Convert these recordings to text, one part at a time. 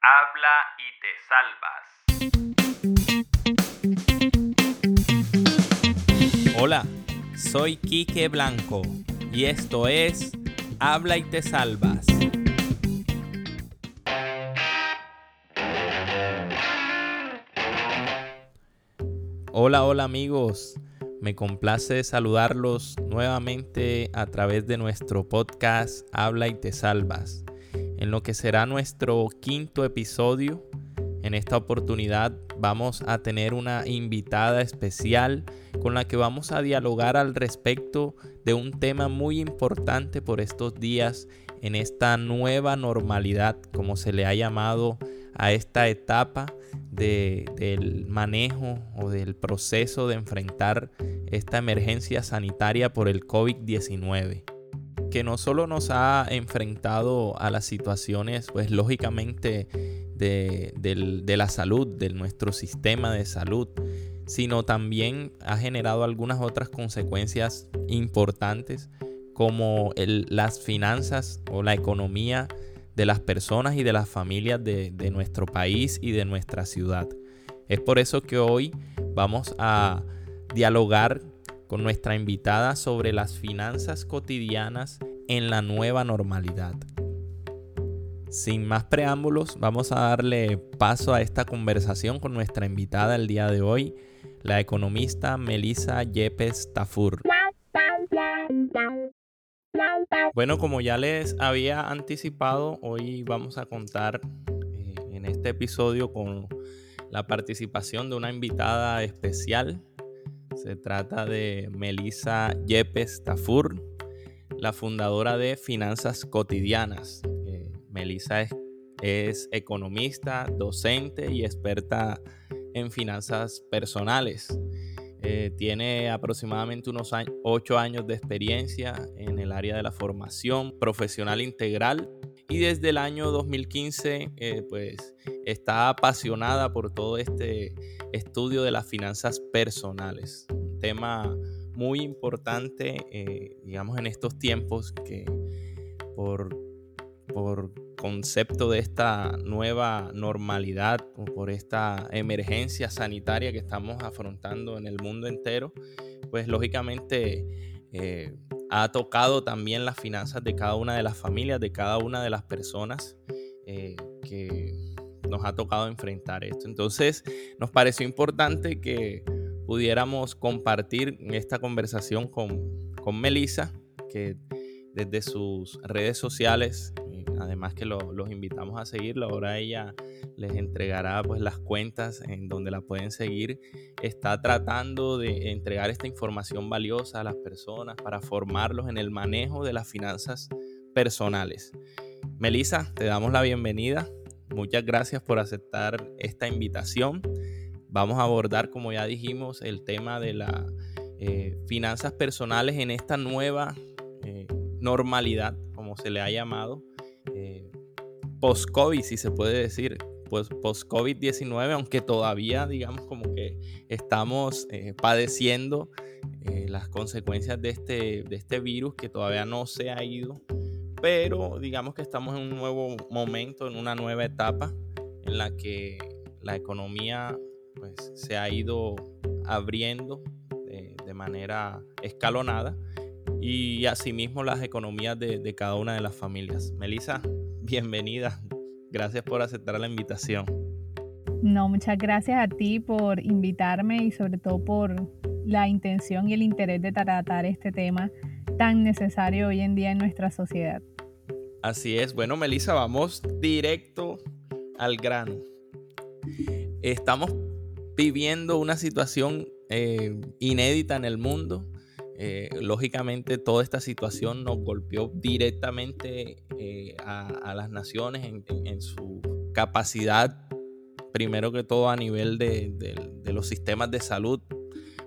Habla y te salvas. Hola, soy Quique Blanco y esto es Habla y te salvas. Hola, hola amigos. Me complace saludarlos nuevamente a través de nuestro podcast Habla y te salvas en lo que será nuestro quinto episodio. En esta oportunidad vamos a tener una invitada especial con la que vamos a dialogar al respecto de un tema muy importante por estos días en esta nueva normalidad, como se le ha llamado a esta etapa del manejo o del proceso de enfrentar esta emergencia sanitaria por el COVID-19 que no solo nos ha enfrentado a las situaciones, pues lógicamente, de, la salud, de nuestro sistema de salud, sino también ha generado algunas otras consecuencias importantes como las finanzas o la economía de las personas y de las familias de, de nuestro país y de nuestra ciudad. Es por eso que hoy vamos a dialogar con nuestra invitada sobre las finanzas cotidianas en la nueva normalidad. Sin más preámbulos, vamos a darle paso a esta conversación con nuestra invitada el día de hoy, la economista Melissa Yepes Tafur. Bueno, como ya les había anticipado, hoy vamos a contar eh, en este episodio con la participación de una invitada especial se trata de Melissa Yepes Tafur, la fundadora de Finanzas Cotidianas. Eh, Melissa es, economista, docente y experta en finanzas personales. Eh, tiene aproximadamente unos ocho años de experiencia en el área de la formación profesional integral y desde el año 2015 eh, pues está apasionada por todo este estudio de las finanzas personales, un tema muy importante, eh, digamos, en estos tiempos que por, concepto de esta nueva normalidad o por esta emergencia sanitaria que estamos afrontando en el mundo entero, pues lógicamente eh, ha tocado también las finanzas de cada una de las familias, de cada una de las personas eh, que nos ha tocado enfrentar esto. Entonces, nos pareció importante que pudiéramos compartir esta conversación con, con Melissa, que desde sus redes sociales además que los invitamos a seguirlo. Ahora ella les entregará pues las cuentas en donde la pueden seguir. Está tratando de entregar esta información valiosa a las personas para formarlos en el manejo de las finanzas personales. Melissa, te damos la bienvenida. Muchas gracias por aceptar esta invitación. Vamos a abordar, como ya dijimos, el tema de las eh, finanzas personales en esta nueva eh, normalidad, como se le ha llamado, eh, post-COVID, si se puede decir, pues post-COVID-19, aunque todavía, digamos, como que estamos eh, padeciendo eh, las consecuencias de este, de este virus que todavía no se ha ido, pero digamos que estamos en un nuevo momento, en una nueva etapa en la que la economía pues, se ha ido abriendo de manera escalonada y asimismo las economías de, cada una de las familias. Melissa, bienvenida. Gracias por aceptar la invitación. No, muchas gracias a ti por invitarme y sobre todo por la intención y el interés de tratar este tema tan necesario hoy en día en nuestra sociedad. Así es. Bueno, Melissa, vamos directo al grano. Estamos viviendo una situación eh, inédita en el mundo eh, lógicamente toda esta situación nos golpeó directamente eh, a, las naciones en, su capacidad, primero que todo a nivel de, los sistemas de salud,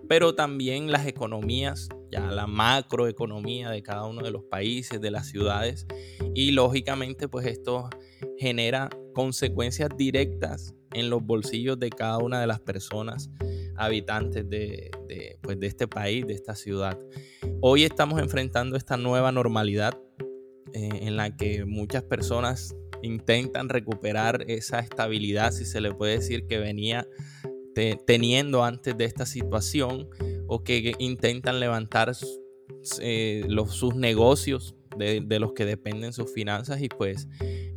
pero también las economías, ya la macroeconomía de cada uno de los países, de las ciudades, y lógicamente pues esto genera consecuencias directas en los bolsillos de cada una de las personas habitantes de, pues de este país, de esta ciudad. Hoy estamos enfrentando esta nueva normalidad eh, en la que muchas personas intentan recuperar esa estabilidad, si se le puede decir, que venía teniendo antes de esta situación o que intentan levantar eh, los, sus negocios de, los que dependen sus finanzas y pues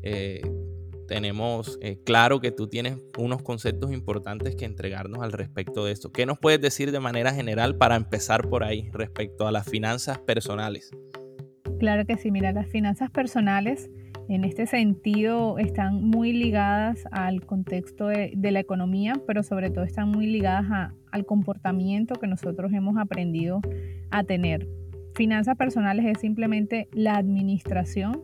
eh, tenemos eh, claro que tú tienes unos conceptos importantes que entregarnos al respecto de esto. ¿Qué nos puedes decir de manera general para empezar por ahí respecto a las finanzas personales? Claro que sí, mira, las finanzas personales en este sentido están muy ligadas al contexto de, la economía, pero sobre todo están muy ligadas al comportamiento que nosotros hemos aprendido a tener. Finanzas personales es simplemente la administración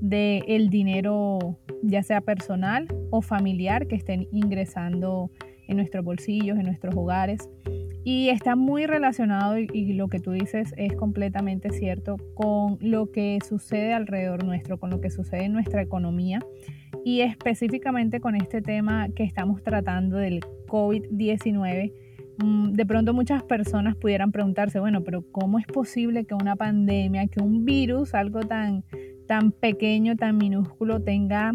del dinero, ya sea personal o familiar, que estén ingresando en nuestros bolsillos, en nuestros hogares. Y está muy relacionado, y, lo que tú dices es completamente cierto, con lo que sucede alrededor nuestro, con lo que sucede en nuestra economía y específicamente con este tema que estamos tratando del COVID-19. Mm, de pronto muchas personas pudieran preguntarse, bueno, pero ¿cómo es posible que una pandemia, que un virus, algo tan, tan pequeño, tan minúsculo, tenga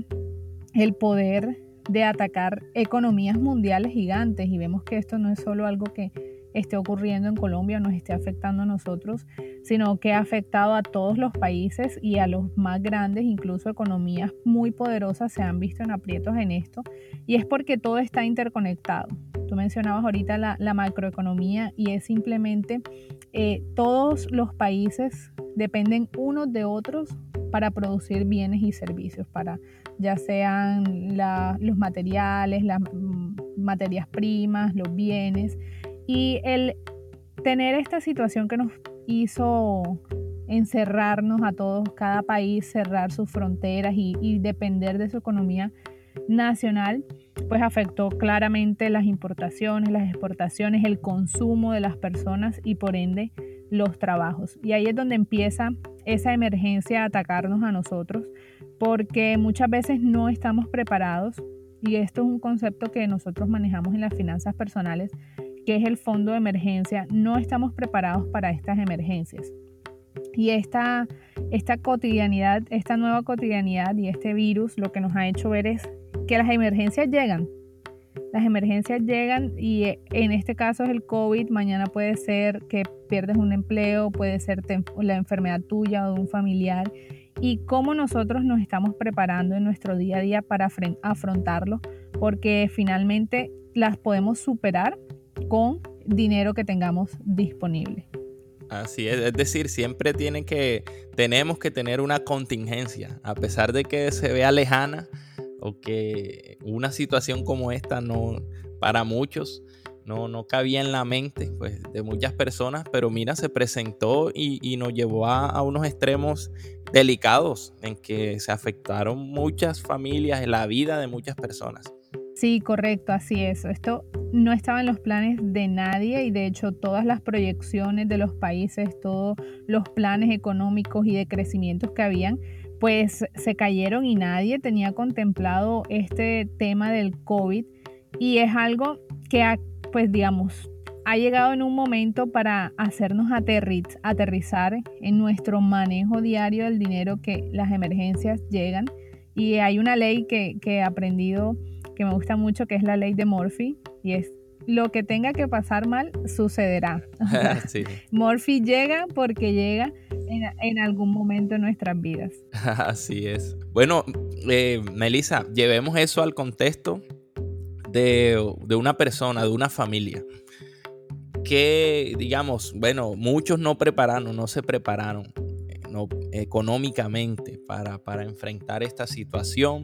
el poder de atacar economías mundiales gigantes? Y vemos que esto no es solo algo que esté ocurriendo en Colombia, nos esté afectando a nosotros, sino que ha afectado a todos los países y a los más grandes, incluso economías muy poderosas se han visto en aprietos en esto. Y es porque todo está interconectado. Tú mencionabas ahorita la, macroeconomía y es simplemente eh, todos los países dependen unos de otros para producir bienes y servicios, para ya sean los materiales, las mm, materias primas, los bienes. Y el tener esta situación que nos hizo encerrarnos a todos, cada país cerrar sus fronteras y, depender de su economía nacional, pues afectó claramente las importaciones, las exportaciones, el consumo de las personas y por ende los trabajos. Y ahí es donde empieza esa emergencia a atacarnos a nosotros, porque muchas veces no estamos preparados, y esto es un concepto que nosotros manejamos en las finanzas personales, que es el fondo de emergencia, no estamos preparados para estas emergencias. Y esta, esta cotidianidad, esta nueva cotidianidad y este virus lo que nos ha hecho ver es que las emergencias llegan. Las emergencias llegan y eh, en este caso es el COVID, mañana puede ser que pierdes un empleo, puede ser la enfermedad tuya o de un familiar. Y cómo nosotros nos estamos preparando en nuestro día a día para afrontarlo, porque finalmente las podemos superar con dinero que tengamos disponible. Así es, es decir, siempre tiene que, tenemos que tener una contingencia, a pesar de que se vea lejana o que una situación como esta no, para muchos, no, no cabía en la mente pues, de muchas personas, pero mira, se presentó y, nos llevó a, a, unos extremos delicados en que se afectaron muchas familias, la vida de muchas personas. Sí, correcto, así es. Esto no estaba en los planes de nadie y de hecho todas las proyecciones de los países, todos los planes económicos y de crecimientos que habían, pues se cayeron y nadie tenía contemplado este tema del COVID. Y es algo que, ha, pues digamos, ha llegado en un momento para hacernos aterrizar en nuestro manejo diario del dinero que las emergencias llegan. Y hay una ley que, que he aprendido que me gusta mucho, que es la ley de Murphy, y es lo que tenga que pasar mal sucederá. Murphy llega porque llega en, algún momento en nuestras vidas. Así es. Bueno, eh, Melissa, llevemos eso al contexto de, de una persona, de una familia que, digamos, bueno, muchos no prepararon, no se prepararon eh, no, económicamente para, para enfrentar esta situación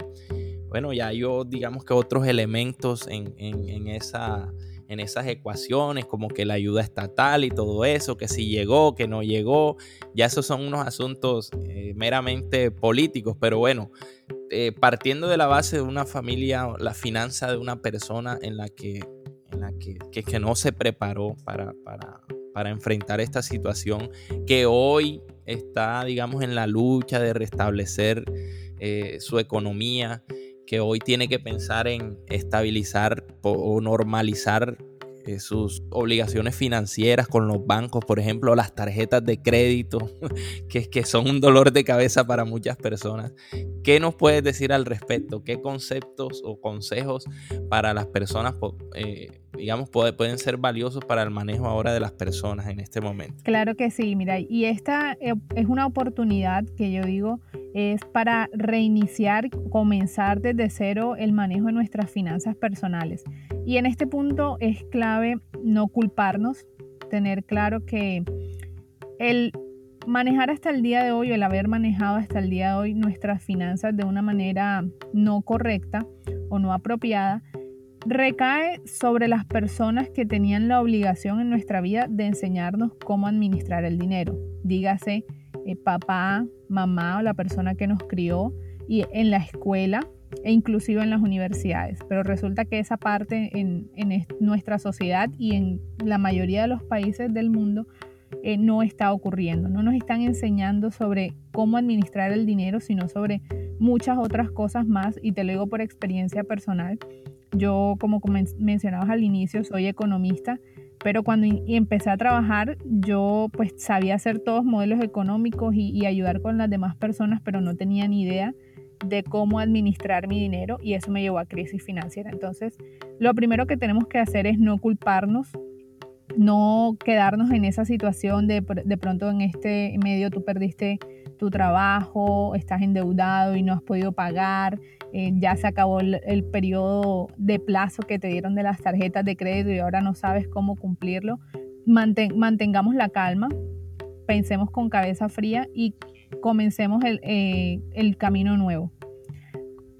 bueno, ya yo digamos que otros elementos en, esa, en esas ecuaciones, como que la ayuda estatal y todo eso, que si llegó, que no llegó, ya esos son unos asuntos eh, meramente políticos, pero bueno, eh, partiendo de la base de una familia, la finanza de una persona en la que, en la que, que, no se preparó para, para, para enfrentar esta situación, que hoy está, digamos, en la lucha de restablecer eh, su economía, que hoy tiene que pensar en estabilizar o normalizar eh, sus obligaciones financieras con los bancos, por ejemplo, las tarjetas de crédito, que, que son un dolor de cabeza para muchas personas. ¿Qué nos puedes decir al respecto? ¿Qué conceptos o consejos para las personas, eh, digamos, pueden ser valiosos para el manejo ahora de las personas en este momento? Claro que sí, mira, y esta eh, es una oportunidad que yo digo es para reiniciar, comenzar desde cero el manejo de nuestras finanzas personales. Y en este punto es no culparnos, tener claro que el manejar hasta el día de hoy el haber manejado hasta el día de hoy nuestras finanzas de una manera no correcta o no apropiada, recae sobre las personas que tenían la obligación en nuestra vida de enseñarnos cómo administrar el dinero. Dígase eh, papá, mamá o la persona que nos crió y en la escuela e inclusive en las universidades. Pero resulta que esa parte en, nuestra sociedad y en la mayoría de los países del mundo eh, no está ocurriendo. No nos están enseñando sobre cómo administrar el dinero, sino sobre muchas otras cosas más. Y te lo digo por experiencia personal. Yo, como mencionabas al inicio, soy economista pero cuando empecé a trabajar, yo pues sabía hacer todos modelos económicos y, ayudar con las demás personas, pero no tenía ni idea de cómo administrar mi dinero y eso me llevó a crisis financiera. Entonces, lo primero que tenemos que hacer es no culparnos, no quedarnos en esa situación de de pronto en este medio tú perdiste tu trabajo, estás endeudado y no has podido pagar, eh, ya se acabó el, periodo de plazo que te dieron de las tarjetas de crédito y ahora no sabes cómo cumplirlo. mantengamos la calma, pensemos con cabeza fría y comencemos el, eh, el camino nuevo.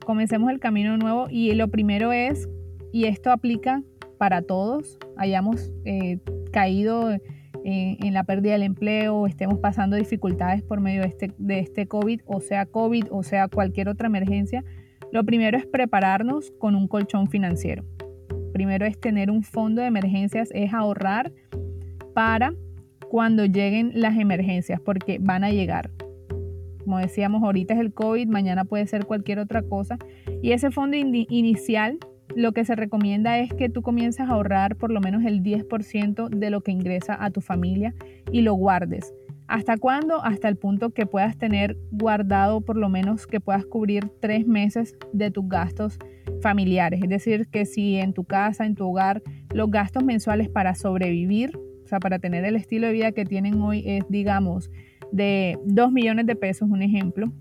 Comencemos el camino nuevo y lo primero es, y esto aplica para todos, hayamos eh, caído en la pérdida del empleo, estemos pasando dificultades por medio de este, de este COVID, o sea COVID, o sea cualquier otra emergencia, lo primero es prepararnos con un colchón financiero. Primero es tener un fondo de emergencias, es ahorrar para cuando lleguen las emergencias, porque van a llegar. Como decíamos, ahorita es el COVID, mañana puede ser cualquier otra cosa. Y ese fondo inicial lo que se recomienda es que tú comiences a ahorrar por lo menos el 10% de lo que ingresa a tu familia y lo guardes. ¿Hasta cuándo? Hasta el punto que puedas tener guardado por lo menos que puedas cubrir tres meses de tus gastos familiares. Es decir, que si en tu casa, en tu hogar, los gastos mensuales para sobrevivir, sea, para tener el estilo de vida que tienen hoy es, digamos, de 2 millones de pesos, un ejemplo,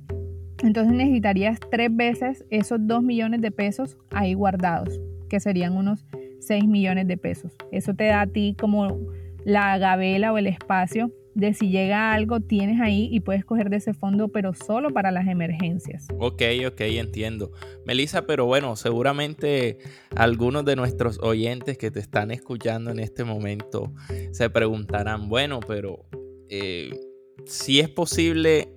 entonces necesitarías tres veces esos 2 millones de pesos ahí guardados, que serían unos 6 millones de pesos. Eso te da a ti como la gabela o el espacio de si llega algo, tienes ahí y puedes coger de ese fondo, pero solo para las emergencias. Ok, ok, entiendo. Melissa, pero bueno, seguramente algunos de nuestros oyentes que te están escuchando en este momento se preguntarán, bueno, pero eh, si es posible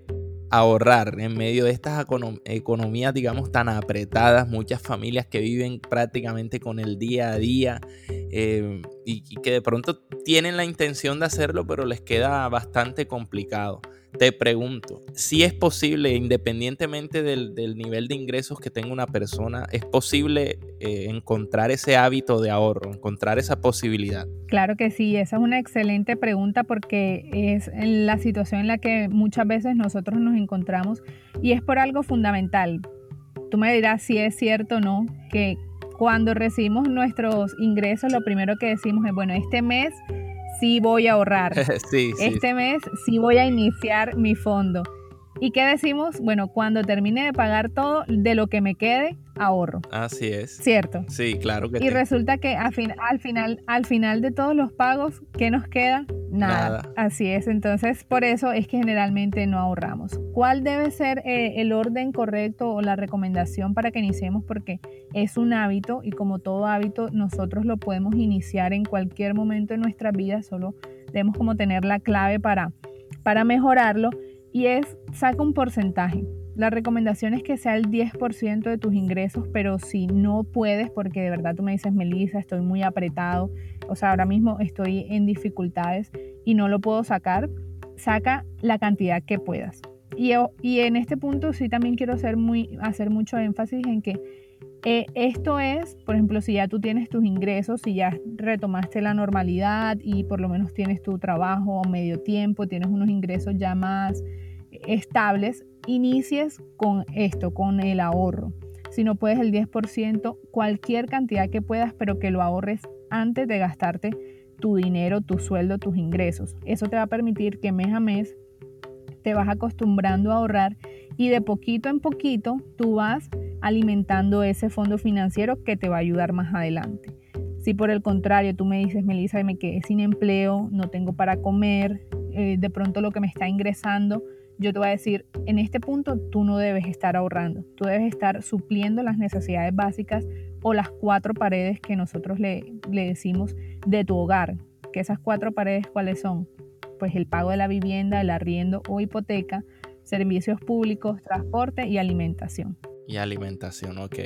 ahorrar en medio de estas economías, digamos, tan apretadas, muchas familias que viven prácticamente con el día a día eh, y, que de pronto tienen la intención de hacerlo, pero les queda bastante complicado. Te pregunto, si es posible, independientemente del, nivel de ingresos que tenga una persona, ¿es posible eh, encontrar ese hábito de ahorro, encontrar esa posibilidad? Claro que sí, esa es una excelente pregunta porque es la situación en la que muchas veces nosotros nos encontramos y es por algo fundamental. Tú me dirás si es cierto o no que cuando recibimos nuestros ingresos, lo primero que decimos es, bueno, este mes sí voy a ahorrar. este mes sí voy a iniciar mi fondo. ¿Y qué decimos? Bueno, cuando termine de pagar todo, de lo que me quede, ahorro. Así es. ¿Cierto? Sí, claro que Y resulta que al, al, final, al final de todos los pagos, ¿qué nos queda? Nada. Así es. Entonces, por eso es que generalmente no ahorramos. ¿Cuál debe ser eh, el orden correcto o la recomendación para que iniciemos? Porque es un hábito y como todo hábito, nosotros lo podemos iniciar en cualquier momento de nuestra vida. Solo debemos como tener la clave para, para mejorarlo. Y es, saca un porcentaje la recomendación es que sea el 10% de tus ingresos, pero si no puedes, porque de verdad tú me dices, Melissa, estoy muy apretado, o sea, ahora mismo estoy en dificultades y no lo puedo sacar, saca la cantidad que puedas. Y, y en este punto sí también quiero hacer, muy, hacer mucho énfasis en que Eh, esto es, por ejemplo, si ya tú tienes tus ingresos, si ya retomaste la normalidad y por lo menos tienes tu trabajo medio tiempo, tienes unos ingresos ya más estables, inicies con esto, con el ahorro. Si no puedes el 10%, cualquier cantidad que puedas, pero que lo ahorres antes de gastarte tu dinero, tu sueldo, tus ingresos. Eso te va a permitir que mes a mes te vas acostumbrando a ahorrar y de poquito en poquito tú vas alimentando ese fondo financiero que te va a ayudar más adelante. Si por el contrario tú me dices, Melissa, me quedé sin empleo, no tengo para comer, eh, de pronto lo que me está ingresando, yo te voy a decir, en este punto tú no debes estar ahorrando, tú debes estar supliendo las necesidades básicas o las cuatro paredes que nosotros le, le decimos de tu hogar. Que esas cuatro paredes, ¿cuáles son? Pues el pago de la vivienda, el arriendo o hipoteca, servicios públicos, transporte y alimentación. Y alimentación, ok.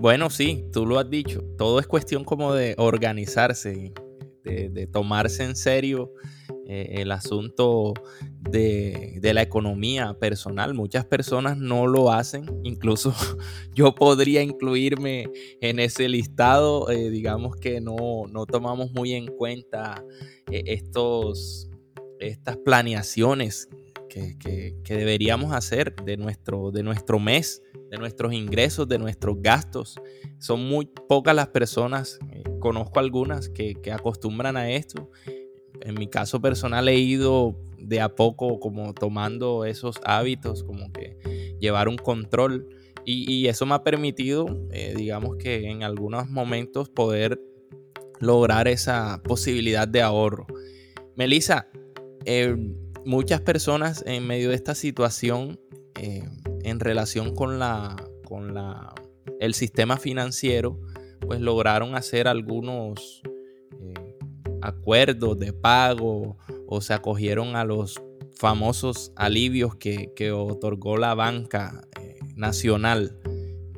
Bueno, sí, tú lo has dicho. Todo es cuestión como de organizarse, de, tomarse en serio eh, el asunto de, la economía personal. Muchas personas no lo hacen. Incluso yo podría incluirme en ese listado. Eh, digamos que no, no, tomamos muy en cuenta eh, estos, estas planeaciones que, que, que, deberíamos hacer de nuestro, de nuestro mes de nuestros ingresos, de nuestros gastos. Son muy pocas las personas, eh, conozco algunas que, que, acostumbran a esto. En mi caso personal he ido de a poco como tomando esos hábitos, como que llevar un control. Y, y eso me ha permitido, eh, digamos que en algunos momentos poder lograr esa posibilidad de ahorro. Melissa, eh, muchas personas en medio de esta situación en relación con la con la el sistema financiero pues lograron hacer algunos eh, acuerdos de pago o se acogieron a los famosos alivios que, que otorgó la banca eh, nacional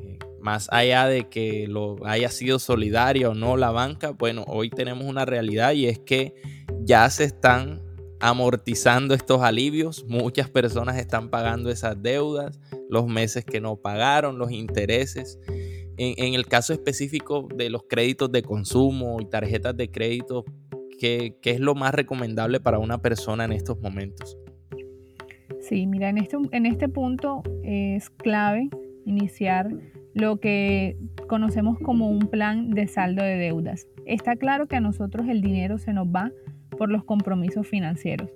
eh, más allá de que lo haya sido solidaria o no la banca bueno hoy tenemos una realidad y es que ya se están amortizando estos alivios. Muchas personas están pagando esas deudas, los meses que no pagaron, los intereses. En, el caso específico de los créditos de consumo y tarjetas de crédito, ¿qué, es lo más recomendable para una persona en estos momentos? Sí, mira, en este, en este punto es clave iniciar lo que conocemos como un plan de saldo de deudas. Está claro que a nosotros el dinero se nos va por los compromisos financieros.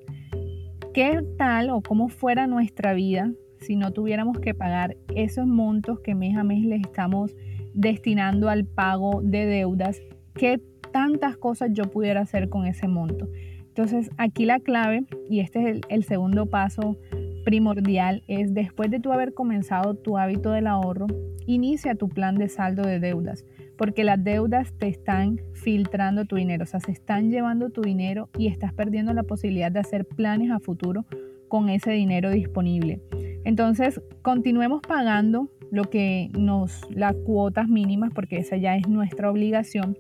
¿Qué tal o cómo fuera nuestra vida si no tuviéramos que pagar esos montos que mes a mes les estamos destinando al pago de deudas? ¿Qué tantas cosas yo pudiera hacer con ese monto? Entonces aquí la clave, y este es el, el segundo paso primordial, es después de tú haber comenzado tu hábito del ahorro, inicia tu plan de saldo de deudas porque las deudas te están filtrando tu dinero, o sea, se están llevando tu dinero y estás perdiendo la posibilidad de hacer planes a futuro con ese dinero disponible. Entonces, continuemos pagando lo que nos, las cuotas mínimas, porque esa ya es nuestra obligación,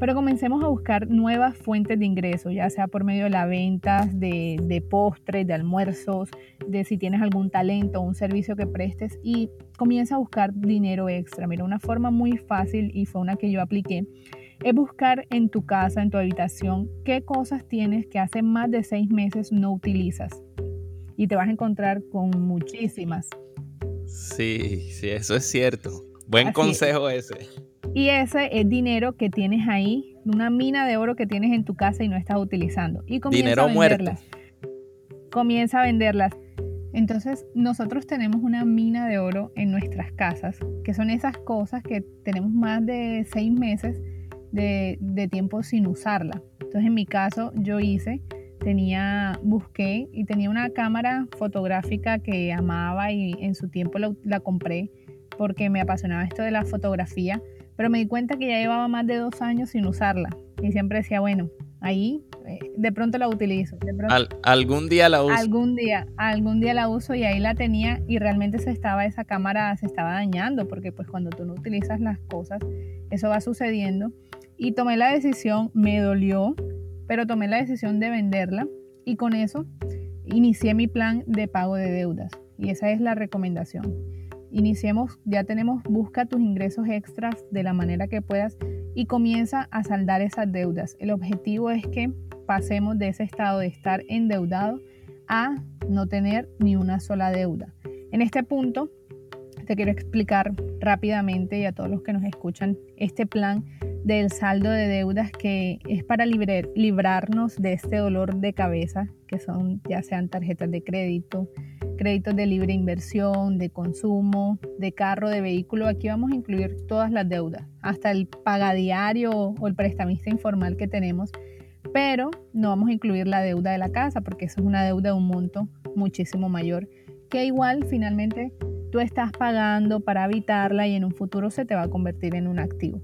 pero comencemos a buscar nuevas fuentes de ingresos, ya sea por medio de la venta de, de postres, de almuerzos, de si tienes algún talento o un servicio que prestes y comienza a buscar dinero extra. Mira, una forma muy fácil y fue una que yo apliqué es buscar en tu casa, en tu habitación, qué cosas tienes que hace más de seis meses no utilizas. Y te vas a encontrar con muchísimas. Sí, sí, eso es cierto. Buen consejo ese. Y ese es dinero que tienes ahí, una mina de oro que tienes en tu casa y no estás utilizando. Y comienza dinero a venderlas. Comienza a venderlas. Entonces, nosotros tenemos una mina de oro en nuestras casas, que son esas cosas que tenemos más de seis meses de, de tiempo sin usarla. Entonces, en mi caso, yo hice, tenía, busqué y tenía una cámara fotográfica que amaba y en su tiempo la, la compré porque me apasionaba esto de la fotografía pero me di cuenta que ya llevaba más de dos años sin usarla y siempre decía, bueno, ahí eh, de pronto la utilizo. algún día la uso. Algún día, algún día la uso y ahí la tenía y realmente se estaba, esa cámara se estaba dañando porque pues cuando tú no utilizas las cosas, eso va sucediendo. Y tomé la decisión, me dolió, pero tomé la decisión de venderla y con eso inicié mi plan de pago de deudas. Y esa es la recomendación iniciemos, ya tenemos, busca tus ingresos extras de la manera que puedas y comienza a saldar esas deudas. El objetivo es que pasemos de ese estado de estar endeudado a no tener ni una sola deuda. En este punto, te quiero explicar rápidamente y a todos los que nos escuchan este plan del saldo de deudas que es para librarnos de este dolor de cabeza, que son ya sean tarjetas de crédito, créditos de libre inversión, de consumo, de carro, de vehículo. Aquí vamos a incluir todas las deudas, hasta el pagadiario o el prestamista informal que tenemos, pero no vamos a incluir la deuda de la casa porque eso es una deuda de un monto muchísimo mayor, que igual finalmente tú estás pagando para evitarla y en un futuro se te va a convertir en un activo.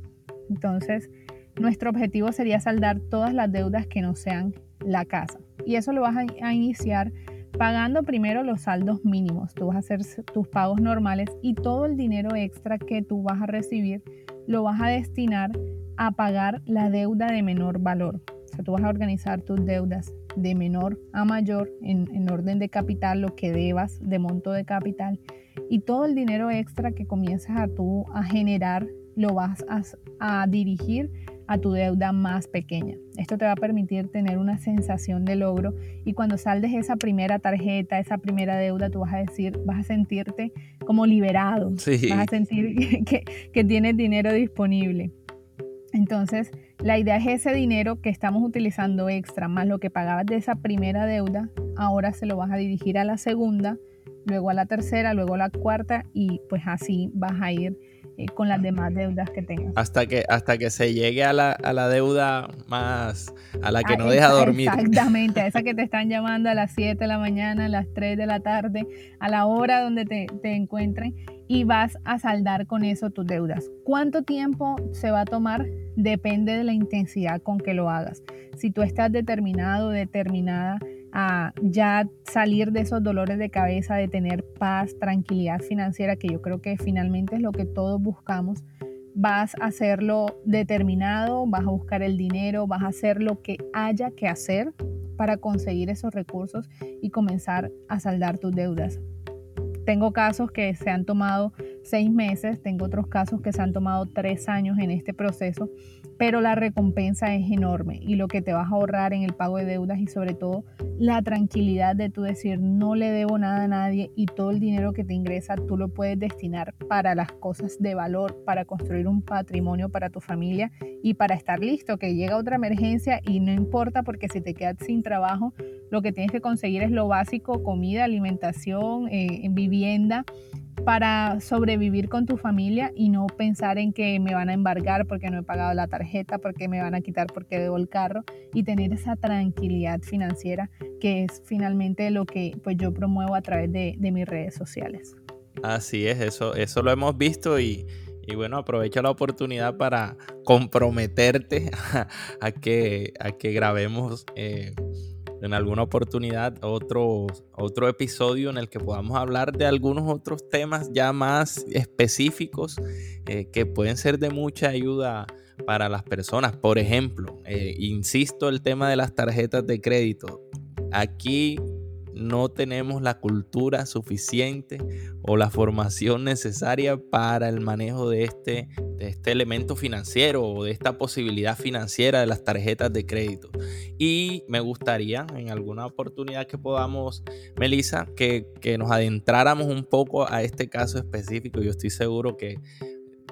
Entonces, nuestro objetivo sería saldar todas las deudas que no sean la casa. Y eso lo vas a, iniciar pagando primero los saldos mínimos. Tú vas a hacer tus pagos normales y todo el dinero extra que tú vas a recibir lo vas a destinar a pagar la deuda de menor valor. O sea, tú vas a organizar tus deudas de menor a mayor en, en orden de capital, lo que debas de monto de capital y todo el dinero extra que comienzas a tú a generar lo vas a, dirigir a tu deuda más pequeña. Esto te va a permitir tener una sensación de logro y cuando saldes esa primera tarjeta, esa primera deuda, tú vas a decir, vas a sentirte como liberado, vas a sentir que, que tienes dinero disponible. Entonces, la idea es ese dinero que estamos utilizando extra, más lo que pagabas de esa primera deuda, ahora se lo vas a dirigir a la segunda, luego a la tercera, luego a la cuarta y pues así vas a ir con las demás deudas que tengas. Hasta que, hasta que se llegue a la, a la deuda más, a la que no deja dormir. Exactamente, a esa que te están llamando a las 7 de la mañana, a las 3 de la tarde, a la hora donde te, te encuentren y vas a saldar con eso tus deudas. ¿Cuánto tiempo se va a tomar? Depende de la intensidad con que lo hagas. Si tú estás determinado, determinada a ya salir de esos dolores de cabeza, de tener paz, tranquilidad financiera, que yo creo que finalmente es lo que todos buscamos. Vas a hacerlo determinado, vas a buscar el dinero, vas a hacer lo que haya que hacer para conseguir esos recursos y comenzar a saldar tus deudas. Tengo casos que se han tomado seis meses, tengo otros casos que se han tomado tres años en este proceso, pero la recompensa es enorme y lo que te vas a ahorrar en el pago de deudas y sobre todo la tranquilidad de tú decir no le debo nada a nadie y todo el dinero que te ingresa tú lo puedes destinar para las cosas de valor, para construir un patrimonio para tu familia y para estar listo, que llega otra emergencia y no importa porque si te quedas sin trabajo, lo que tienes que conseguir es lo básico, comida, alimentación, eh, vivienda para sobrevivir con tu familia y no pensar en que me van a embargar porque no he pagado la tarjeta, porque me van a quitar porque debo el carro y tener esa tranquilidad financiera que es finalmente lo que pues yo promuevo a través de, mis redes sociales. Así es, eso, eso lo hemos visto y, bueno, aprovecho la oportunidad para comprometerte a, que, a que grabemos eh, en alguna oportunidad otro, otro episodio en el que podamos hablar de algunos otros temas ya más específicos eh, que pueden ser de mucha ayuda para las personas. Por ejemplo, eh, insisto, el tema de las tarjetas de crédito. Aquí no tenemos la cultura suficiente o la formación necesaria para el manejo de este, de este elemento financiero o de esta posibilidad financiera de las tarjetas de crédito. Y me gustaría en alguna oportunidad que podamos, Melissa, que, que nos adentráramos un poco a este caso específico. Yo estoy seguro que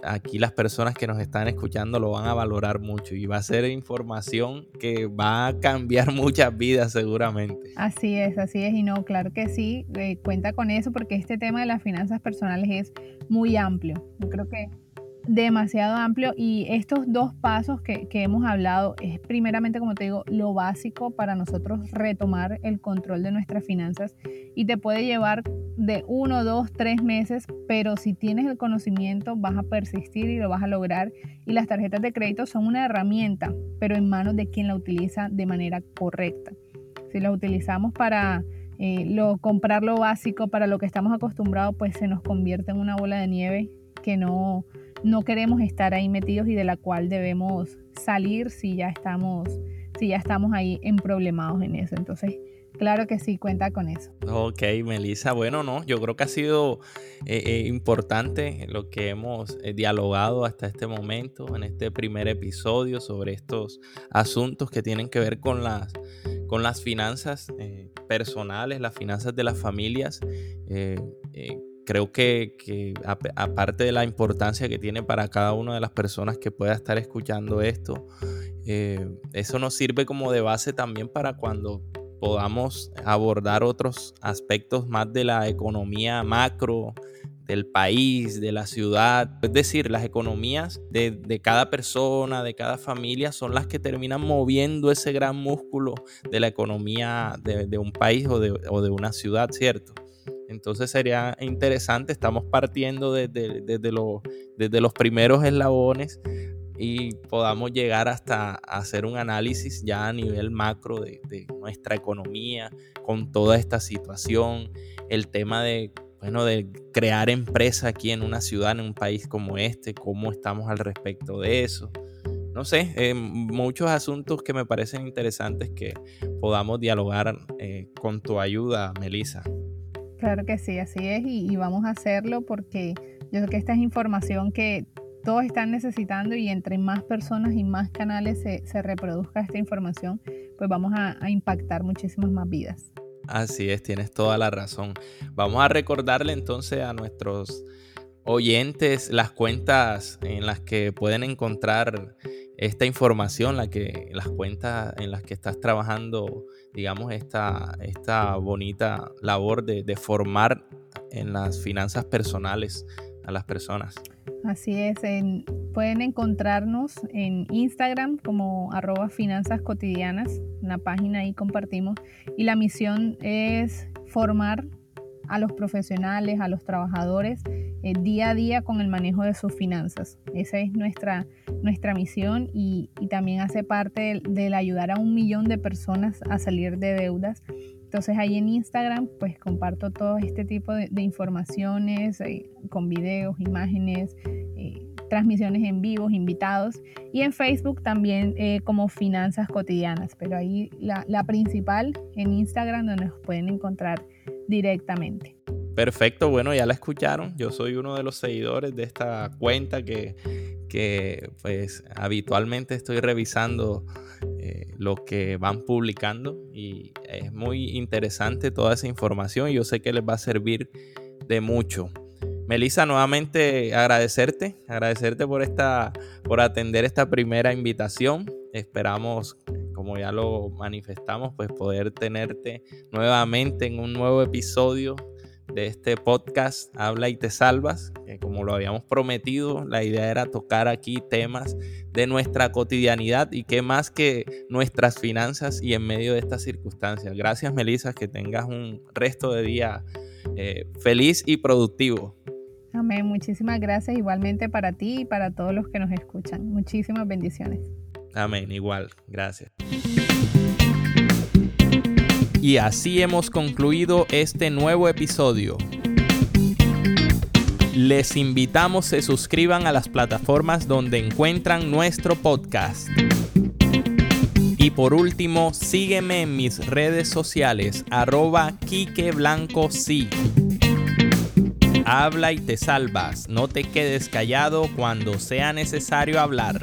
aquí las personas que nos están escuchando lo van a valorar mucho y va a ser información que va a cambiar muchas vidas seguramente. Así es, así es, y no, claro que sí, eh, cuenta con eso porque este tema de las finanzas personales es muy amplio. Yo creo que demasiado amplio y estos dos pasos que, hemos hablado es primeramente, como te digo, lo básico para nosotros retomar el control de nuestras finanzas y te puede llevar de uno, dos, tres meses, pero si tienes el conocimiento vas a persistir y lo vas a lograr y las tarjetas de crédito son una herramienta, pero en manos de quien la utiliza de manera correcta. Si la utilizamos para... Eh, lo, comprar lo básico para lo que estamos acostumbrados, pues se nos convierte en una bola de nieve que no, no queremos estar ahí metidos y de la cual debemos salir si ya estamos, si ya estamos ahí en problemados en eso. Entonces, Claro que sí, cuenta con eso. Ok, Melissa, bueno, no, yo creo que ha sido eh, eh, importante lo que hemos eh, dialogado hasta este momento, en este primer episodio, sobre estos asuntos que tienen que ver con las, con las finanzas personales, las finanzas de las familias. Creo que, aparte de la importancia que tiene para cada una de las personas que pueda estar escuchando esto, eso nos sirve como de base también para cuando podamos abordar otros aspectos más de la economía macro, del país, de la ciudad. Es decir, las economías de, cada persona, de cada familia, son las que terminan moviendo ese gran músculo de la economía de, un país o de, una ciudad, ¿cierto? Entonces sería interesante, estamos partiendo desde, desde los primeros eslabones y podamos llegar hasta hacer un análisis ya a nivel macro de, nuestra economía con toda esta situación, el tema de, bueno, de crear empresa aquí en una ciudad, en un país como este, cómo estamos al respecto de eso. No sé, eh, muchos asuntos que me parecen interesantes que podamos dialogar eh, con tu ayuda, Melissa. Claro que sí, así es, y, y vamos a hacerlo porque yo sé que esta es información que todos están necesitando y entre más personas y más canales se, reproduzca esta información, pues vamos a, impactar muchísimas más vidas. Así es, tienes toda la razón. Vamos a recordarle entonces a nuestros oyentes las cuentas en las que pueden encontrar esta información, que, las cuentas en las que estás trabajando, digamos, esta, esta bonita labor de, de formar en las finanzas personales a las personas. Así es, pueden encontrarnos en Instagram como arroba finanzas cotidianas, una página ahí compartimos y la misión es formar a los profesionales, a los trabajadores eh, día a día con el manejo de sus finanzas. Esa es nuestra, nuestra misión y, también hace parte del ayudar a un millón de personas a salir de deudas. Entonces ahí en Instagram pues comparto todo este tipo de, informaciones eh, con videos, imágenes, eh, transmisiones en vivos, invitados. Y en Facebook también como finanzas cotidianas, pero ahí la principal en Instagram donde nos pueden encontrar directamente. Perfecto, bueno, ya la escucharon. Yo soy uno de los seguidores de esta cuenta que, que pues habitualmente estoy revisando eh, lo que van publicando y es muy interesante toda esa información y yo sé que les va a servir de mucho. Melissa, nuevamente agradecerte, agradecerte por esta, por atender esta primera invitación. Esperamos, como ya lo manifestamos, pues poder tenerte nuevamente en un nuevo episodio de este podcast Habla y te salvas, como lo habíamos prometido, la idea era tocar aquí temas de nuestra cotidianidad y qué más que nuestras finanzas y en medio de estas circunstancias. Gracias Melissa, que tengas un resto de día eh, feliz y productivo. Amén, muchísimas gracias igualmente para ti y para todos los que nos escuchan. Muchísimas bendiciones. Amén, igual, gracias. Y así hemos concluido este nuevo episodio. Les invitamos se suscriban a las plataformas donde encuentran nuestro podcast. Y por último, sígueme en mis redes sociales, arroba Quique sí. Habla y te salvas, no te quedes callado cuando sea necesario hablar.